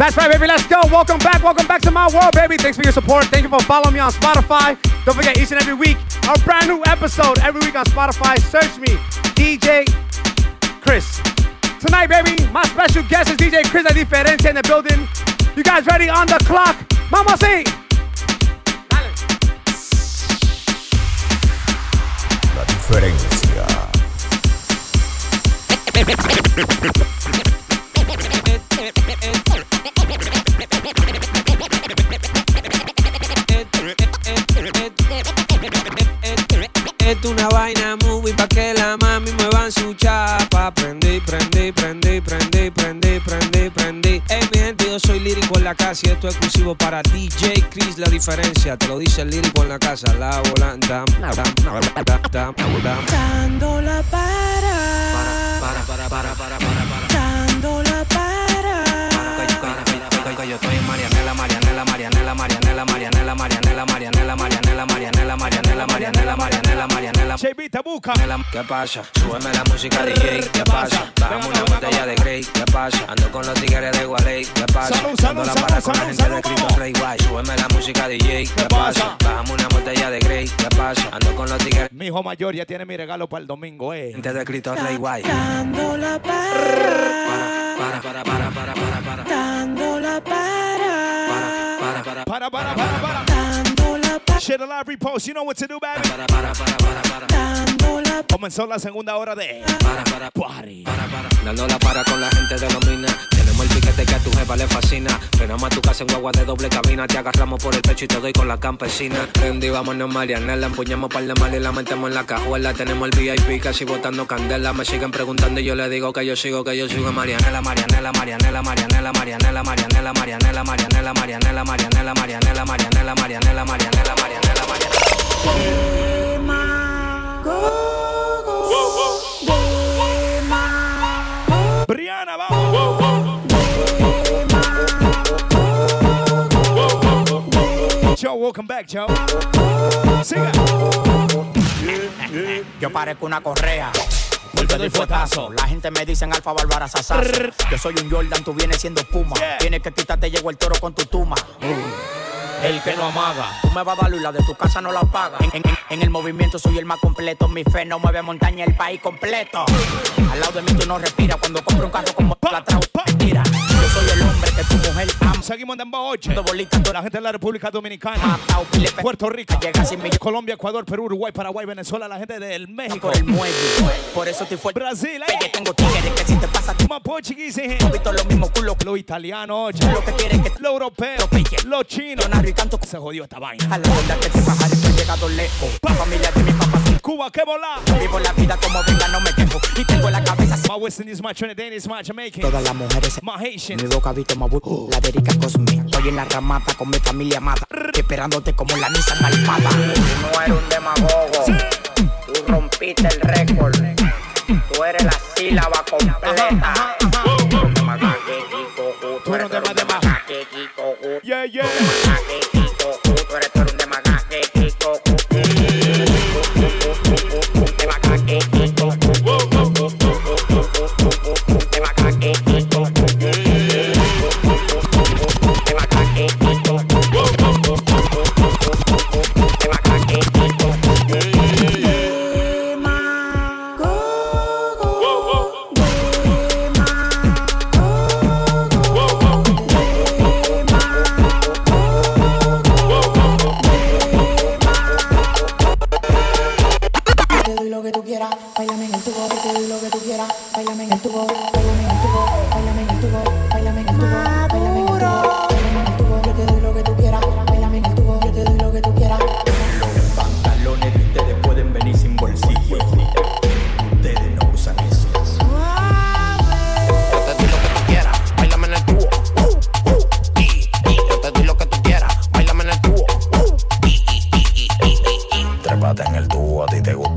That's right, baby. Let's go. Welcome back. Welcome back to my world, baby. Thanks for your support. Thank you for following me on Spotify. Don't forget, each and every week, our brand new episode every week on Spotify. Search me, DJ Chris. Tonight, baby, my special guest is DJ Chris La Diferencia in the building. You guys ready on the clock? Mama say. La diferencia. Esto una vaina movie pa' que la mami mueva en su chapa. Prendí, prendí, prendí, prendí, prendí, prendí, prendí. Hey, mi gente, yo soy lírico en la casa y esto es exclusivo para DJ Chris. La diferencia, te lo dice el lírico en la casa. La volanta. Dándola para. Para, para, para, para, para, para. Dándola para. Yo estoy en Marianela, Marianela, Marianela, Marianela, Marianela, Marianela, Marianela, Marianela, Marianela, Marianela, Marianela, Marianela, Marianela. JB te busca. ¿Qué pasa? Súbeme la música DJ, ¿qué pasa? Bájame una botella de Grey, ¿qué pasa? Ando con los tigres de Gualey, ¿qué pasa? Dándola salud, para con la gente de Cristo vamos. Rey Guay. Súbeme la música DJ, ¿qué pasa? Bájame una botella de Grey, ¿qué pasa? Ando con los tigres Mi hijo mayor ya tiene mi regalo para el domingo, eh. gente de Cristo Rey Guay. Dándola para. Para, para, para, para, para, para. Para. Para, para, Para. Share the live repost. You know what to do, baby. Comenzó la segunda hora de Para, para, Party. para, para. Dándola para con la gente de los minas. Tenemos el piquete que a tu jefa le fascina. Frenamos a tu casa en guagua de doble cabina. Te agarramos por el pecho y te doy con la campesina. Rendy, vámonos Marianela. Empuñamos par de mal y la metemos en la cajuela. Tenemos el VIP casi botando candela. Me siguen preguntando y yo le digo que yo sigo, que yo sigo en Marianela, Marianela, Marianela, Marianela, Marianela, Marianela, Marianela, Marianela, Marianela, Marianela, Marianela, Marianela, Marianela, Marianela, Marianela, Marianela. Brianna, vamos. Joe, welcome back, Joe. Siga. Yo parezco una correa. Porque doy fuetazo. La gente me dicen Alfa Bárbara Sasazo. Yo soy un Jordan, tú vienes siendo Puma. Yeah. Tienes que quitarte, llegó el toro con tu tuma. El que no amaga. Tú me vas a dar luz la de tu casa no la paga. En, en- en el movimiento soy el más completo. Mi fe no mueve montaña, el país completo. Al lado de mí tú no respiras. Cuando compro un carro como la trau, mentira. Yo soy el hombre que tu mujer ama. Seguimos en Dembow 8. Dos bolitas, tú La gente de la República Dominicana, Puerto Rico, Llega sin millones Colombia, Ecuador, Perú, Uruguay, Paraguay, Venezuela, la gente del México, por el muelle. Por eso estoy fuerte. Brasil, Que eh. tengo tigres que si te pasa tú eh. no visto los mismos culos. Lo italiano, oye. Lo que quieren que Lo europeo, Lo pique. lo chino. yo narro y canto Se jodió esta vaina. A la verdad que te bajaré, que he llegado lejos. La familia de mi papá. Cuba, qué bola. Vivo la vida como venga, no me quejo. Y tengo la cabeza. My West Indies, my Trinidadians, my Jamaican, Todas las mujeres my Haitian. Mi boca visto más bu- La de Erika Cosme. Estoy en la ramata con mi familia mata. Esperándote como la Nissan malvada. Tú no eres un demagogo. Tú rompiste el récord. Tú eres la sílaba completa. Tú eres un dema- dema- Yeah, yeah.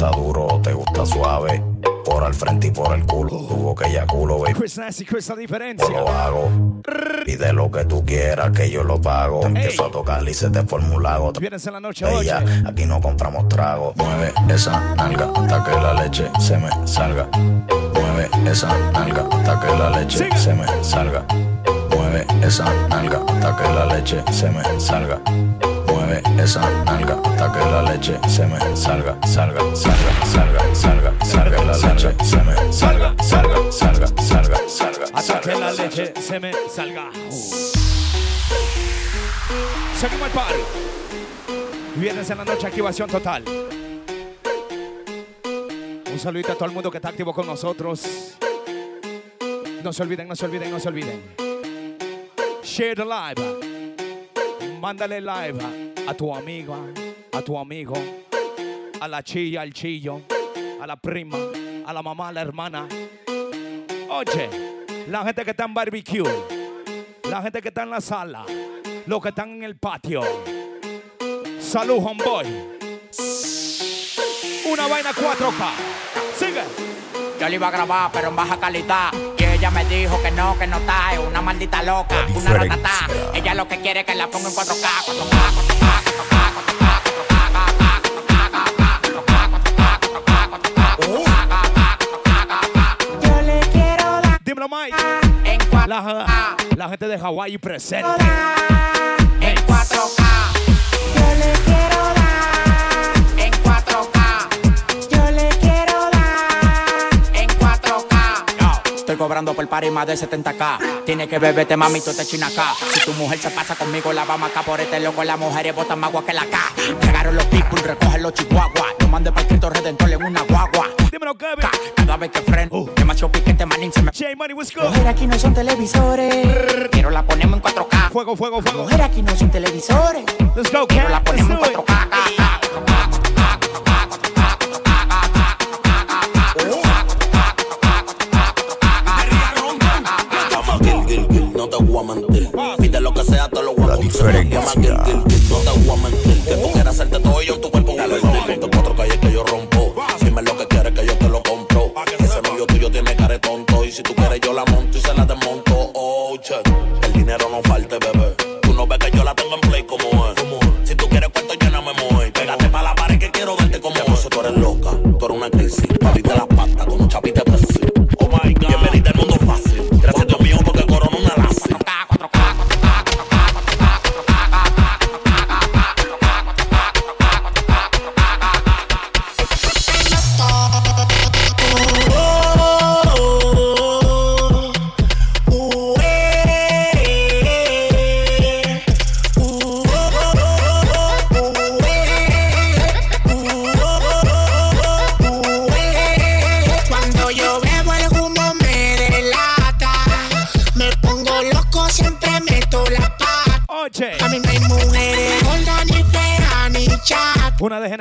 Gusta duro te gusta suave. Por al frente y por el culo. Tubo que ya culo, baby. Chris la Yo diferencia. lo hago. Pide lo que tú quieras, que yo lo pago. Te empiezo a tocar y se te forma un lago. Viernes en la noche, Ella, aquí no compramos trago. Mueve esa nalga hasta que la leche se me salga. Mueve esa nalga hasta que la leche se me salga. Mueve Mueve esa nalga hasta que la leche se me salga. Esa nalga hasta que la leche se me salga, salga, salga, salga, salga, salga, la leche se me salga, salga, salga, salga, salga. Hasta que la leche se me salga. Seguimos el party. Viernes en la noche, activación total. Un saludito a todo el mundo que está activo con nosotros. No se olviden, no se olviden, no se olviden. Share the live. Mándale live a tu amiga, a tu amigo, a la chilla, al chillo, a la prima, a la mamá, a la hermana. Oye, la gente que está en barbecue, la gente que está en la sala, los que están en el patio. Salud, homeboy. Una vaina 4K. Sigue. Yo le iba a grabar, pero en baja calidad. Ella me dijo que no, que no está. Es una maldita loca, una ratata. diferencia. Ella lo que quiere es que la ponga en 4K, 4K, 4K, 4K, 4K, Yo le quiero dar Dímelo, Mike. En 4K, La, la gente de Hawái presente. en 4K, Yo le quiero cobrando por par y más de 70k. Tiene que beberte, mami, tú te china acá. Si tu mujer se pasa conmigo, la vamos acá por este loco. Las mujeres botan más agua que la K. Llegaron los people, recogen los chihuahuas. Yo mandé para el Cristo Redentor en una guagua. Dímelo, Kevin. Ca- Cada vez que freno, demasiado piquete, manín, se me. J Money, what's good? Mujer, aquí no son televisores Quiero la ponemos en 4K. Fuego, fuego, fuego. Mujer, aquí no son televisores Let's go, Quiero la ponemos en do it. 4K. Lo voy a La conseguir. Llama Gil diferencia. Gil Gil, no te voy a mentir. Que tú quieras hacerte todo y yo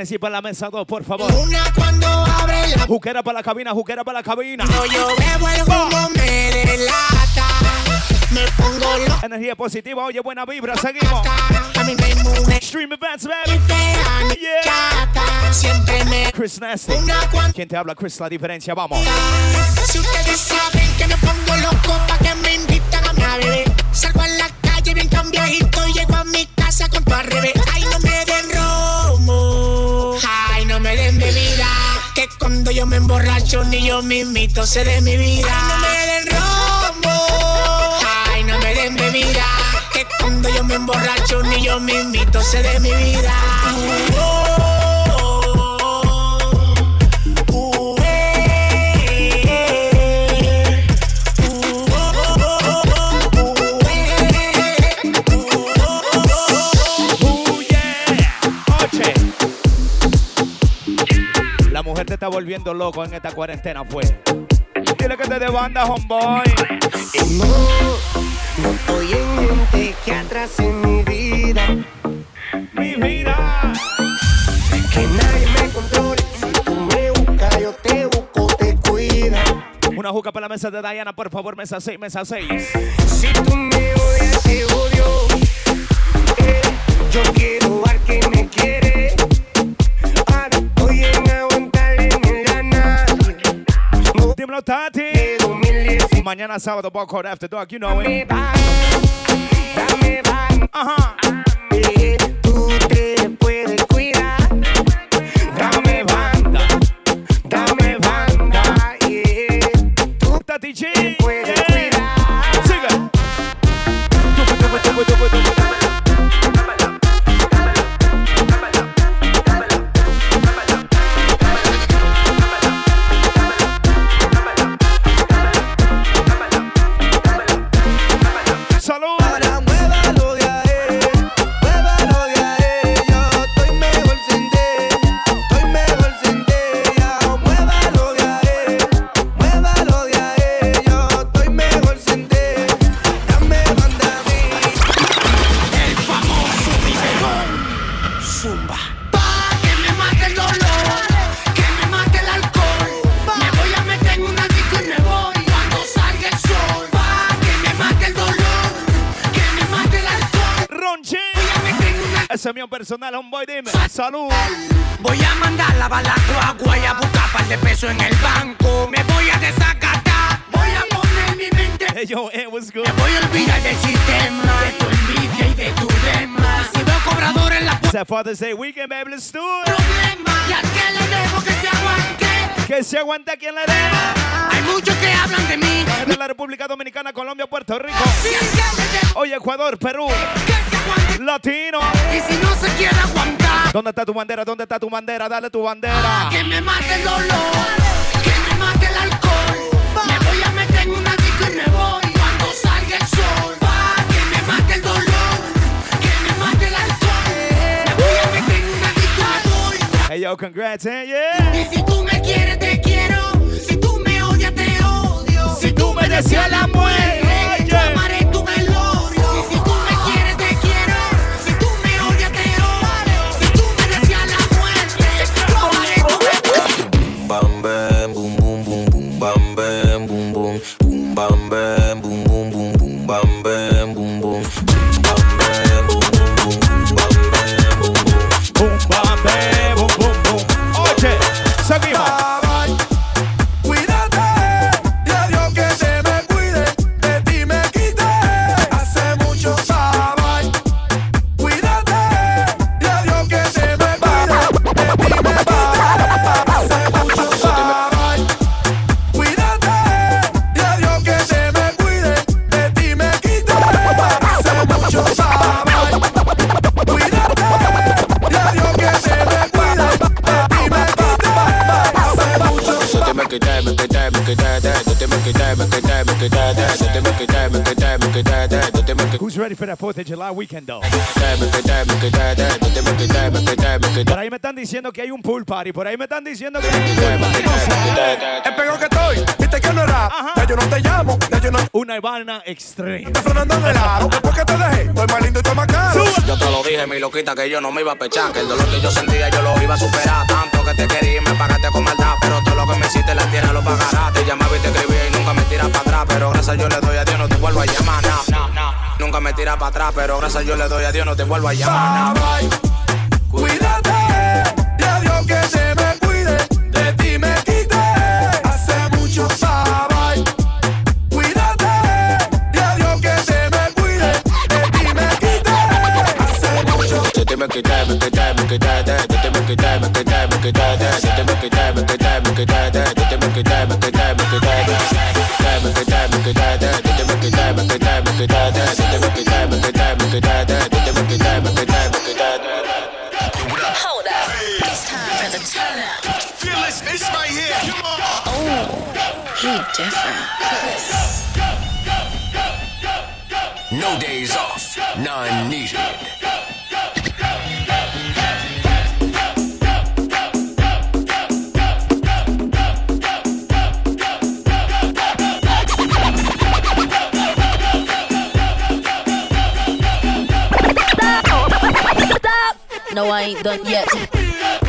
Genesis para la mesa 2, por favor. Una cuando abre la Juquera para la cabina, juquera para la cabina. Cuando yo bebo el humo me delata. Me pongo loca. Energía positiva, oye, buena vibra, seguimos. A mí no mujeres Stream events, baby. Yeah. Siempre me Chris Nasty. una cuando ¿Quién te habla, Chris? La diferencia, vamos. Si ustedes saben que me pongo loco pa' que me invitan a mi a beber Salgo a la calle bien cambiadito llego a mi casa con tu al cuando yo me emborracho ni yo mismito sé de mi vida. Ay, no me den romo. Ay, no me den bebida. Que cuando yo me emborracho ni yo mismito sé de mi vida. Uh, Te está volviendo loco en esta cuarentena, pues. Dile que te de banda, homeboy. No, no estoy en mente que atrase mi vida. Mi vida. Que nadie me controle. Si tú me buscas, yo te busco, te cuida. Una juca para la mesa de Diana, por favor, mesa 6, mesa 6. Si tú me odias, te odio. Eh, yo quiero Tati. de 2010 Mañana sábado, Boca After Dark, you know it. dame van. Ajá. Tú te puedes cuidar. Dame banda, dame banda, Tati G. personal, homeboy, dime. Salud. Voy a mandar la bala agua y a buscar par de pesos en el banco. Me voy a desacatar. Voy a poner mi mente. Hey, yo, it was good. Me voy a olvidar del sistema, de tu envidia y de tu demás. Si veo cobrador en la puerta, It's Father's Day weekend, baby. Let's do it. problema. Y al que le dejo que se aguante. Que se aguanta quien le dé. Hay muchos que hablan de mí. De la República Dominicana, Colombia, Puerto Rico. Dejo Oye, Ecuador, Perú, aguante. Latino. Y si no se quiere aguantar, ¿Dónde está tu bandera? ¿Dónde está tu bandera? Dale tu bandera. que me mate el dolor, que me mate el alcohol. Me voy a meter en una disco y me voy cuando salga el sol. Pa' que me mate el dolor, que me mate el alcohol. Me voy a meter en una disco y me voy. Hey, yo, congrats, eh, yeah. Y si tú me quieres, te quiero. Si tú me odias, te odio. Si tú me deseas la muerte, But. Me quité. Por ahí me están diciendo que hay un pool party. Por ahí me están diciendo que hay que Una extreme. te Fernando de lado. Después que te dejé, estoy más lindo y estoy más caro. Yo te lo dije, mi loquita, que yo no me iba a pechar. Que el dolor que yo sentía yo lo iba a superar. Tanto que te quería y me pagaste con maldad. Pero todo lo que me hiciste la tierra lo pagarás. Te llamaba y te escribía y nunca me tiras para atrás. Pero gracias yo le doy a Dios, no te vuelvo a llamar. No, no, no. Nunca me tiras para atrás. Pero gracias yo le doy a Dios, no te vuelvo a llamar. no. Bye, Cuídate, y a Dios que te Hold up, it's time for the turn up. Fearless, is right here. Come on. Oh, he different. No days off, none needed. I ain't done yet.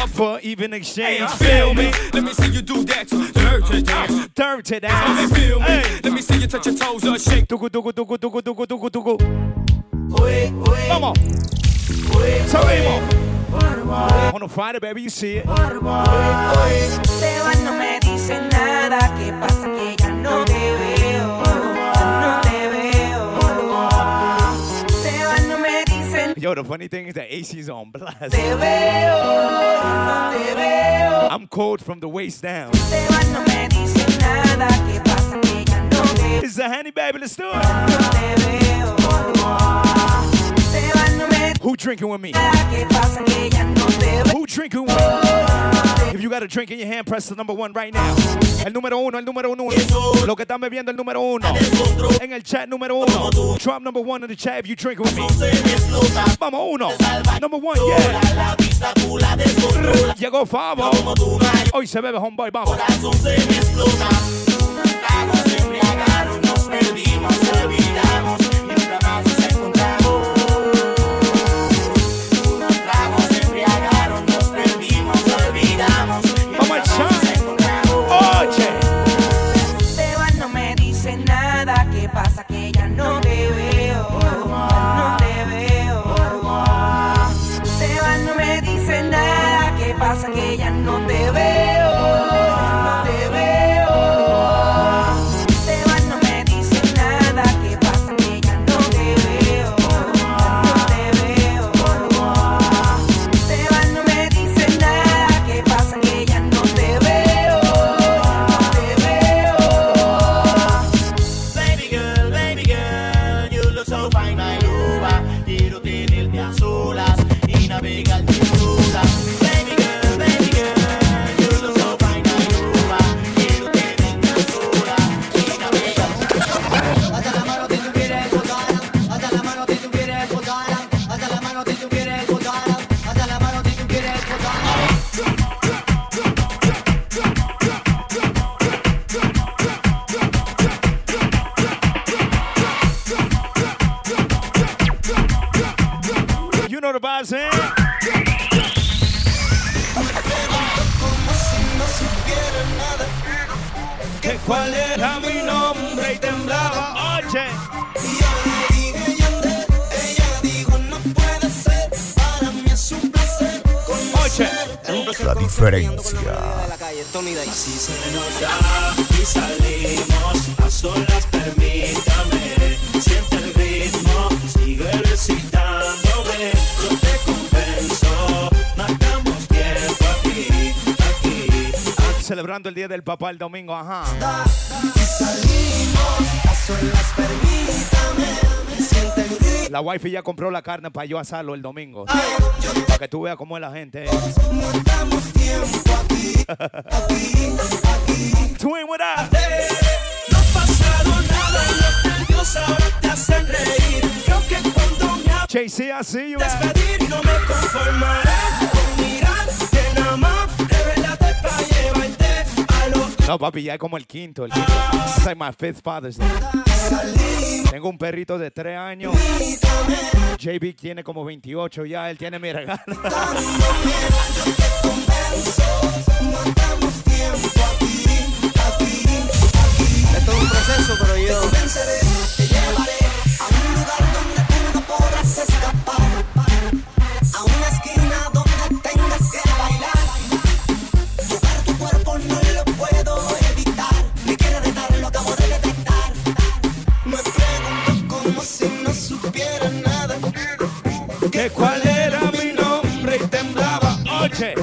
Up For even exchange. Feel me? Let me see you do that. Dirty dance. Dirty Let me dance. feel me? Hey. Let me see you touch your toes or shake. Tucu, tucu, tucu, tucu, tucu, tucu, tucu. Vamos. Seguimos. On a Friday, baby, you see it. Te vas, no me dice nada. ¿Qué pasa? Que ya no te veo. Yo, the funny thing is that AC's on blast. Veo, I'm cold from the waist down. It's a honey baby, let's do it. Who drinking with me? Who drinking with me? If you got a drink in your hand, press the number one right now. El número uno, el número uno. Lo que están bebiendo, el número uno. En el chat, número uno. Drop number one in the chat if you drink with me. Vamos, uno. Number one, yeah. Llegó Fabo. Hoy se bebe, homeboy. Vamos Celebrando el día del papá el domingo, ajá. Y salimos a solas, permítame. La wifi ya compró la carne para yo asarlo el domingo. Para que tú veas cómo es la gente. eh. Twin, what up? No ha pasado nada y los nervios ahora te hacen reír. Creo que cuando me JC, I see you. despedir no me conformaré con mirarte nada más. No, papi, ya es como el quinto. El quinto. It's like my fifth Father's Day. Tengo un perrito de 3 años. JB tiene como 28 ya. Él tiene mi regalo. Esto es un proceso, pero yo. Que cuál era mi nombre y temblaba. Oye.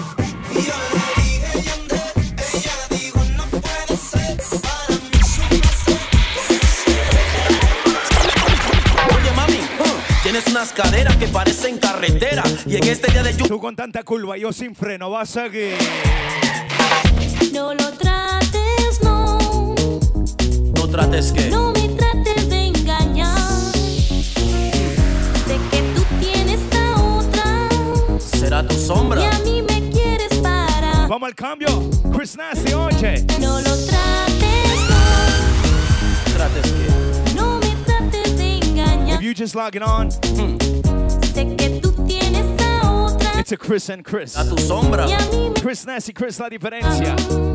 Y yo le dije. Ella dijo no puede ser. Para mí es un placer. Oye, mami, tienes unas caderas que parecen carretera. Y en este día de lluvia. Tú con tanta curva, yo sin freno, vas a seguir. No lo trates, no. No trates que. No me trates de Tu Y sombra. a mí me quieres parar. Vamos al cambio. Chris Nasty, oye. No lo trates, no. Trates que. No me trates de engañar. If you just logging on, Sé que tú tienes a otra. it's a Chris and Chris. A tu sombra. Y a mí me Chris Nasty, Chris, la diferencia. He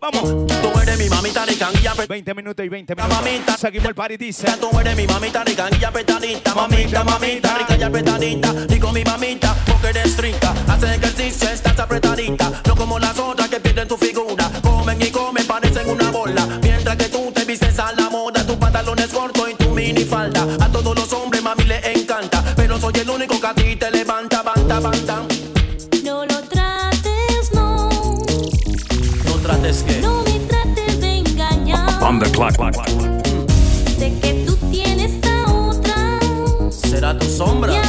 Vamos, tú eres mi mamita de canguilla. 20 minutos y 20 minutos. Seguimos el party, dice. Tú eres mi mamita de canguilla petanita. Mamita, mamita, rica ya petanita. Digo mi mamita, porque eres rica. Hace ejercicio, estás apretadita. No como las otras que pierden tu figura. Comen y comen, parecen una bola. Mientras que tú te vistes a la moda, tus pantalones cortos y tu mini minifalda. A todos los hombres, mami, le encanta. Pero soy el único que a ti te levanta. on the clock. Sé que tú tienes a otra. Será tu sombra.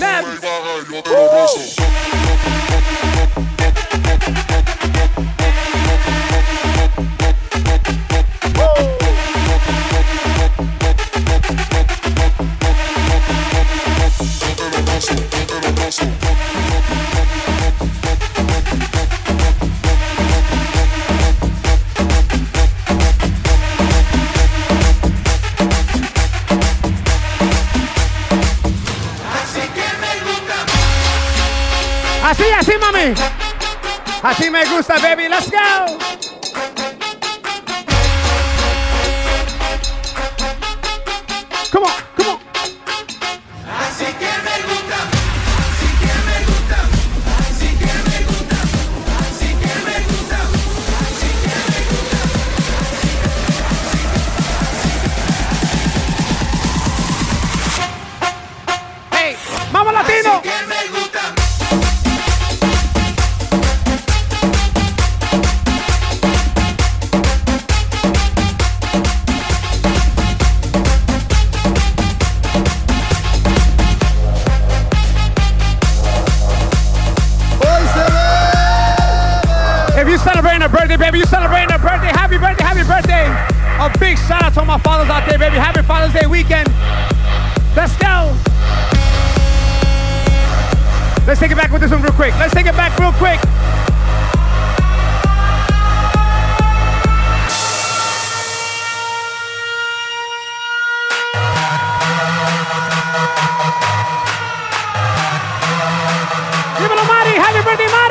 Mavis. real quick. Dímelo, Mari. Happy birthday, Mari.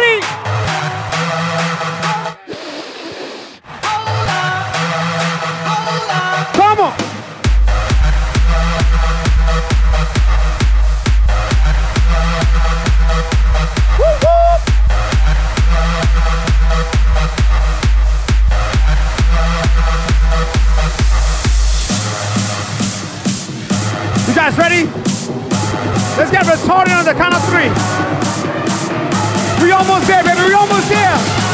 We're almost there.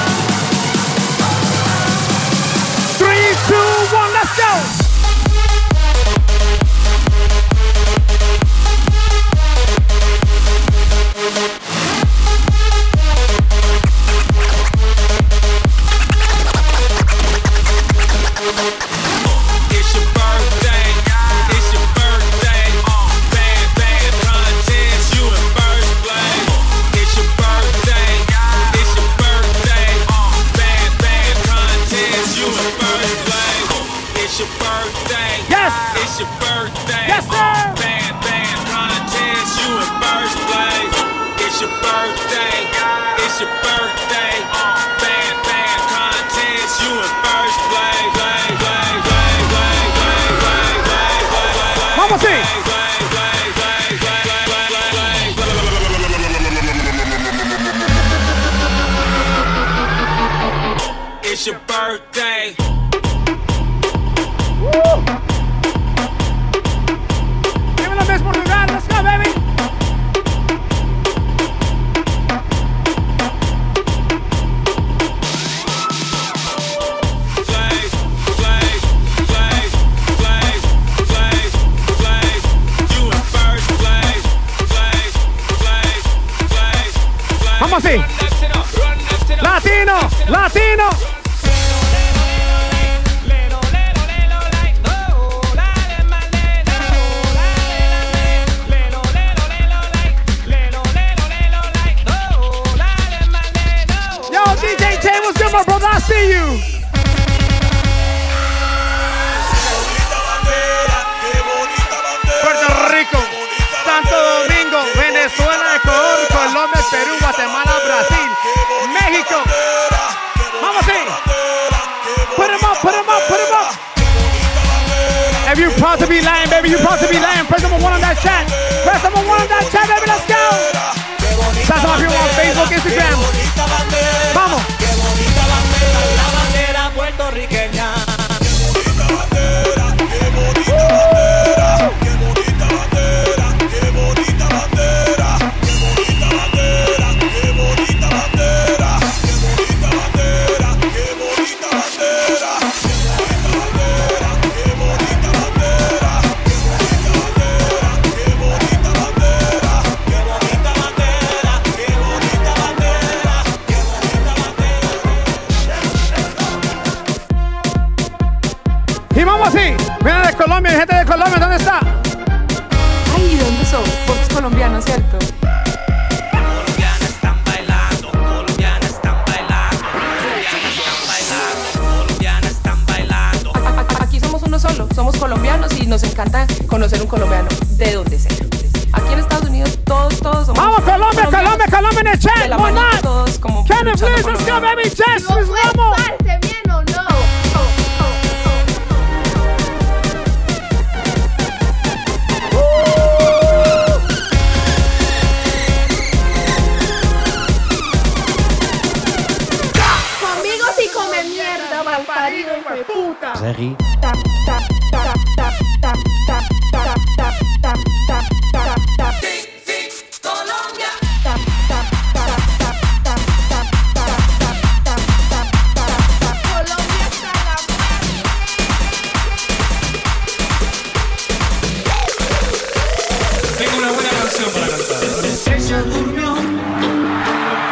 Tengo una buena canción para cantar. Ella durmió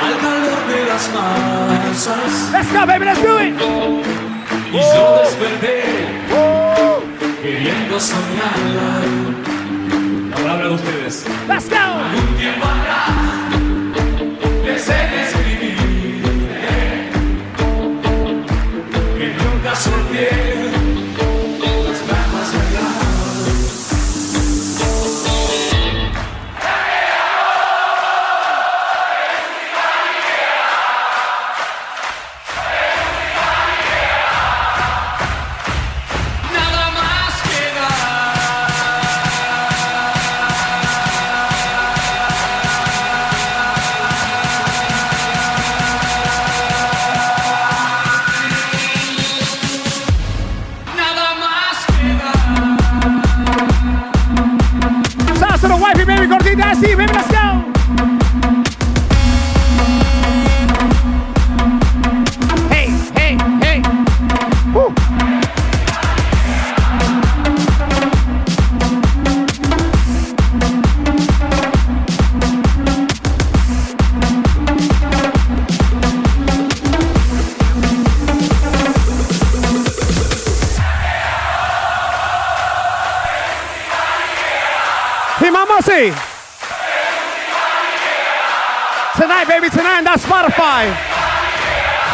al calor de las masas. Let's go, baby, let's do it. Y oh. yo desperté oh. queriendo soñarla. Ahora hablan ustedes. Let's go. Algún tiempo acá. baby, tonight. That's Spotify.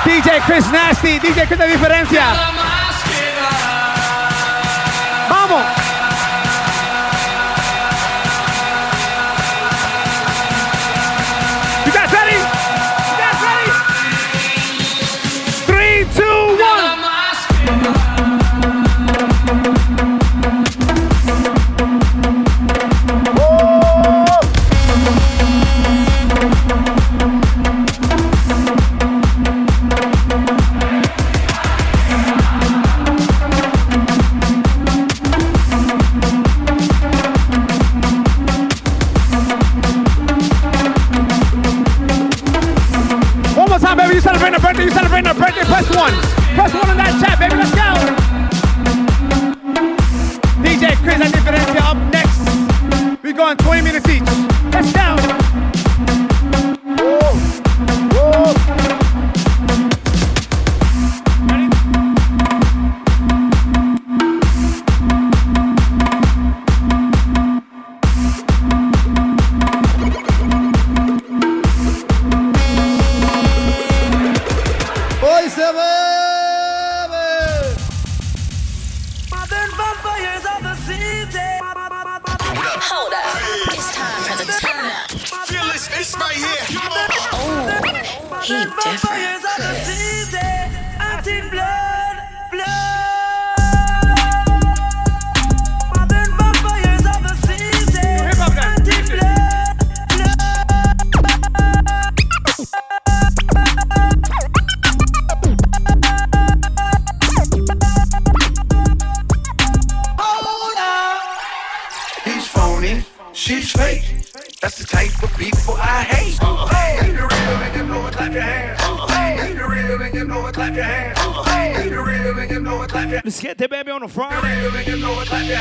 DJ Chris Nasty, DJ Chris La Diferencia. Vamos. You guys ready? The real and you know it, clap your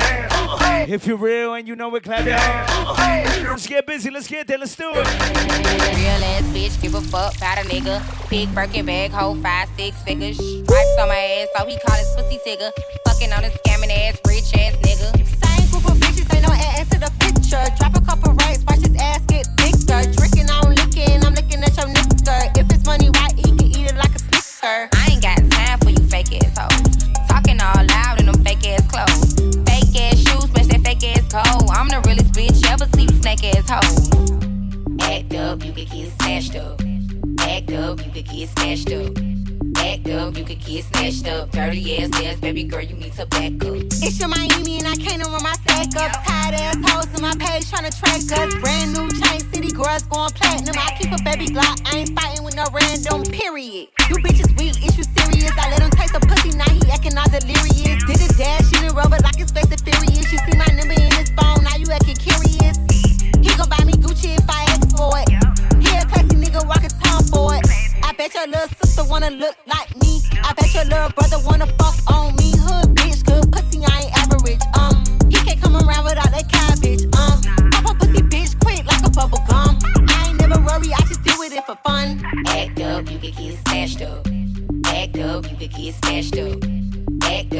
hands. If you're real and you know it, clap your hands. Let's get busy. Let's get there. Let's do it. Real ass bitch, give a fuck about a nigga. Big Birkin bag, hold five, six figures. Stripes on my ass, so he call his pussy tigger. Fucking on a scamming ass, rich ass nigga. Same group of bitches, ain't no ass to the picture. Drop a get snatched up. Act up, you could get snatched up. Dirty ass ass, baby girl, you need to back up. It's your Miami and I can't run my sack up. Tired ass hoes in my page trying to track us. Brand new chain city girls going platinum. I keep a baby Glock, I ain't fighting with no random period. You bitches weak, is you serious? I let him taste the pussy, now he acting all delirious. Did a dash in the rubber like his face is furious. You see my number in his phone, now you acting curious. He gon' buy me Gucci if I ask for it. He a classy nigga walking tom for it. Bet your little sister wanna look like me. I bet your little brother wanna fuck on me. Hood bitch, good pussy, I ain't average. Um, he can't come around without that cabbage. Um, pop a pussy bitch quick like a bubble gum. I ain't never worry, I just do it for fun. Act up, you could get snatched up. Act up, you could get snatched up.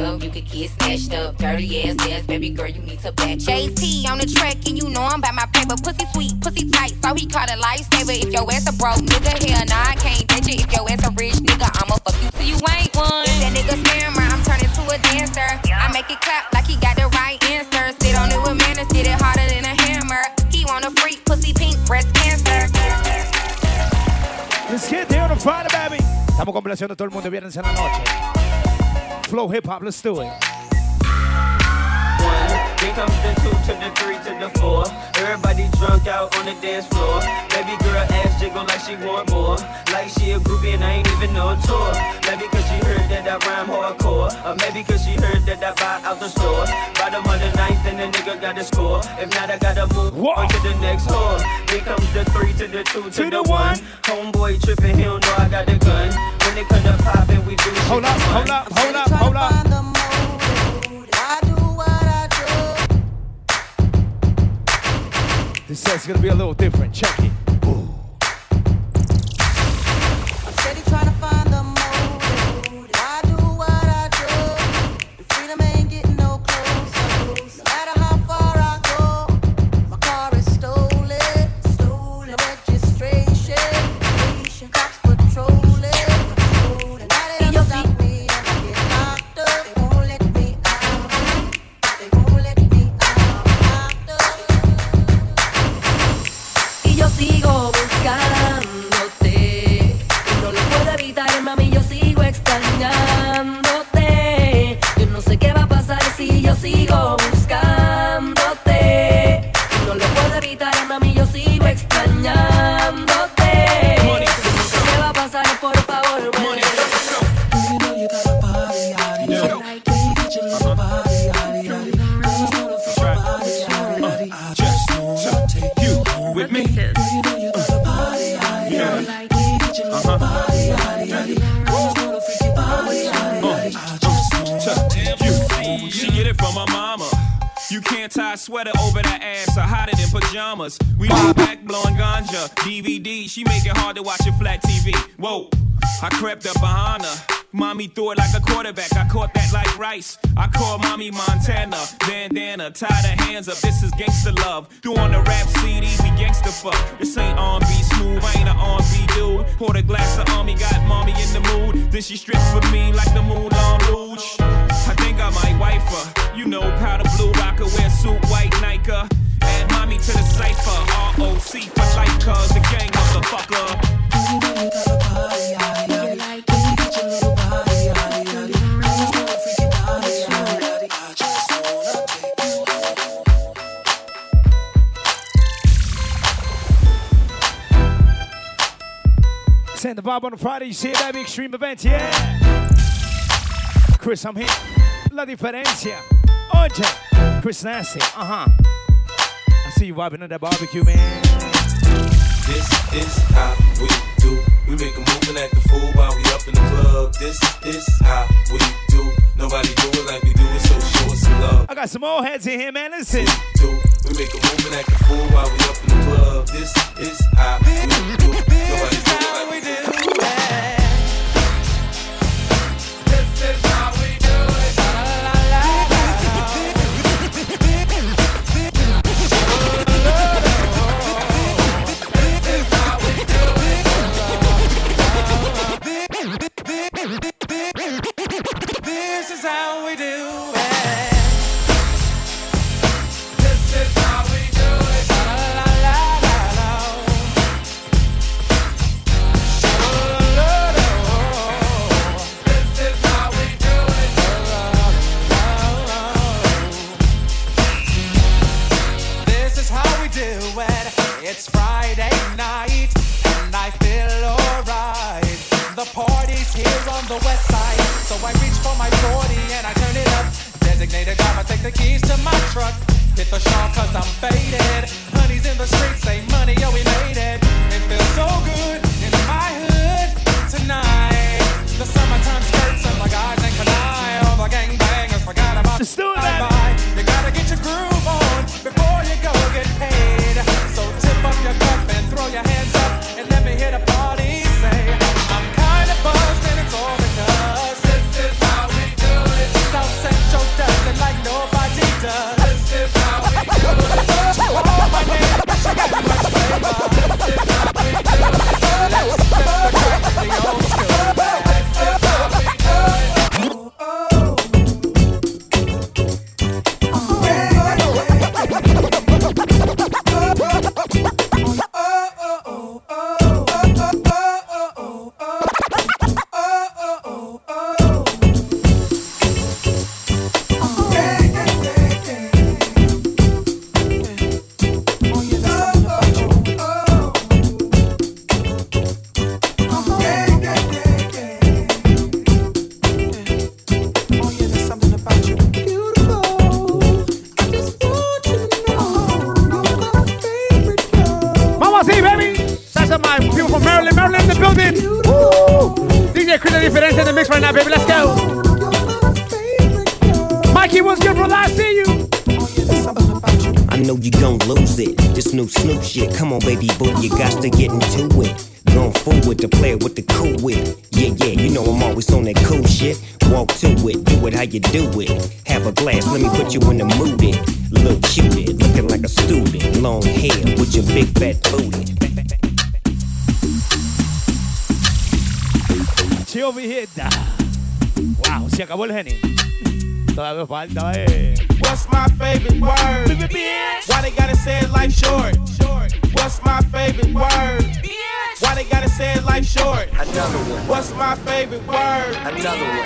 Act up, you could get snatched up. Dirty ass ass, baby girl, you need to back up. JT on the track, and you know I'm by my paper. Pussy sweet, pussy tight, so he caught a lifesaver. If your ass a broke nigga, hell nah, I can't date it. If your ass a rich nigga, I'ma fuck you till you ain't one. If that nigga scammer, I'm turning to a dancer. I make it clap like he got the right answer. Sit on it with manners, get it harder than a hammer. He want a freak, pussy pink, breast cancer. Let's get there on a Friday, baby. Estamos complaciendo a todo el mundo viernes en la noche. Flow hip hop, let's do it. Then comes the two to the three to the four. Everybody drunk out on the dance floor. Baby girl ass jiggle like she want more. Like she a groupie and I ain't even know a tour. Maybe cause she heard that I rhyme hardcore. Or maybe cause she heard that I buy out the store. Bottom of the ninth and the nigga got to score. If not, I gotta move on to the next whore. Then comes the three to the two to, the one. Homeboy tripping, he don't know I got the gun. When it come to poppin', we do Hold up, hold up, hold up, hold up. Set's gonna be a little different. Check it. Montana. Bandana, tie the hands up. This is gangster love. Threw on the rap CD, we gangster fuck. This ain't R&B smooth. I ain't an R&B dude. Poured a glass of army, got mommy in the mood. Then she stripped for me like the Moulin Rouge. I think I might wife her. You know, powder blue rocker, wear suit, white Nike. Add mommy to the cipher. ROC for life, cuz the gang motherfucker. Send the vibe on Friday. You see it, baby. Extreme events, yeah. Chris, I'm here. La diferencia. Oye. Chris Nasty. Uh huh. I see you vibing on that barbecue, man. This is how we do. We make a move and act the fool while we up in the club. This is how we do. Nobody do it like we do it, so show us some love. I got some old heads in here, man. Listen. Do. We make a move and act the fool while we up in the club. This is how we do. Nobody do it like we do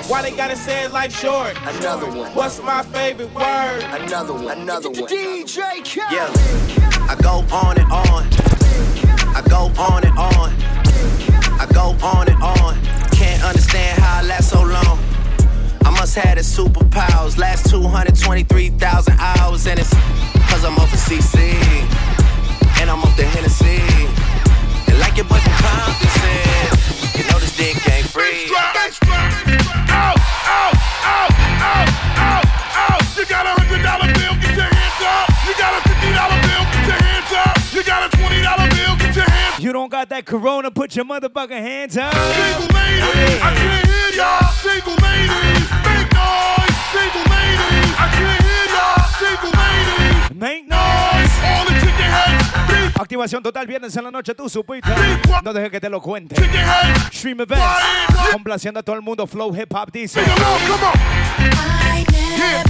Why they gotta say it life short? Another one. What's my favorite word? Another one. Another one. DJ Khaled. Yeah. I go on and on. I go on and on. I go on and on. Can't understand how I last so long. I must have the superpowers. Last 223,000 hours, and it's cause I'm off the CC. And I'm off the Hennessy. And like your boy from Compton said, you know this dick don't got that corona, put your motherfucking hands up. Single ladies, I can't hear y'all. Single ladies, make noise. Single ladies, I can't hear y'all. Single ladies, make noise. All the chicken heads, Activación total, viernes en la noche, tú supiste. No dejes que te lo cuente. Stream Events. Complaciendo a todo el mundo. Flow Hip Hop dice. Yeah,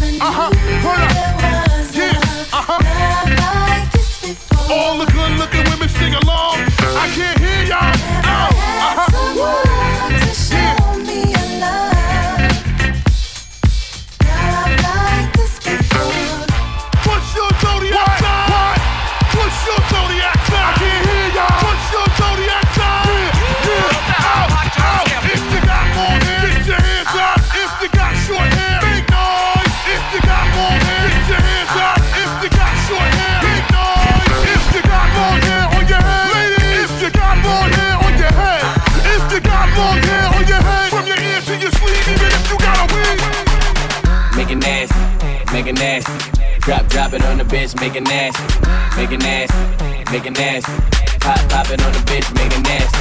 uh-huh, hold up. Yeah. All the good looking women sing along. I can't hear y'all. Oh, uh-huh. What's your zodiac sign? Make it nasty. Drop, drop it on the bitch, make it nasty, make it nasty, make it nasty. Pop, pop it on the bitch, make it nasty.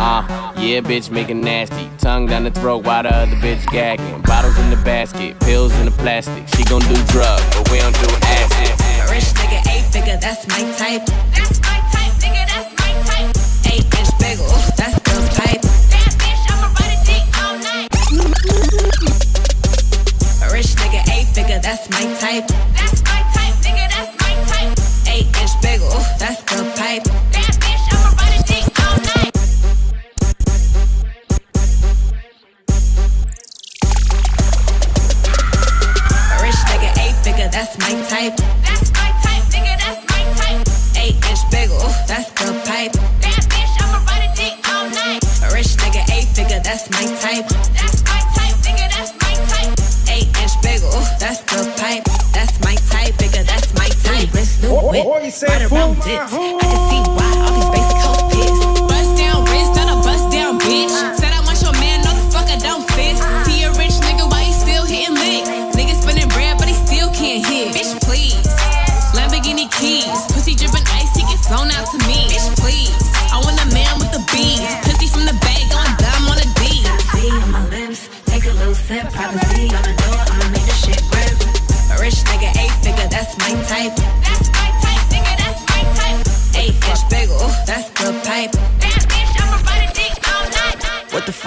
Uh, yeah, bitch, make it nasty. Tongue down the throat while the other bitch gagging. Bottles in the basket, pills in the plastic. She gon' do drugs, but we don't do acid. Rich nigga, eight figure, that's my type. That's my type, nigga, that's my type. Eight inch bagel, that's the pipe. That bitch, I'ma ride a dick all night. Nigga, that's my type. That's my type, nigga, that's my type. Eight inch bagel, that's the pipe. That bitch, I'ma a said, I done want it.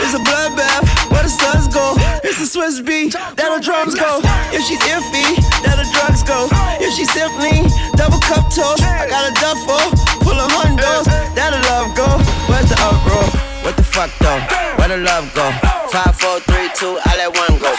It's a bloodbath. Where the suns go? It's the Swiss beat. That the drums go. If she's iffy, that the drugs go. If she's simply double cup toast, I got a duffel full of hundos. That the love go. Where's the uproar? What the fuck though? Where the love go? Five, four, three, two, I let one go.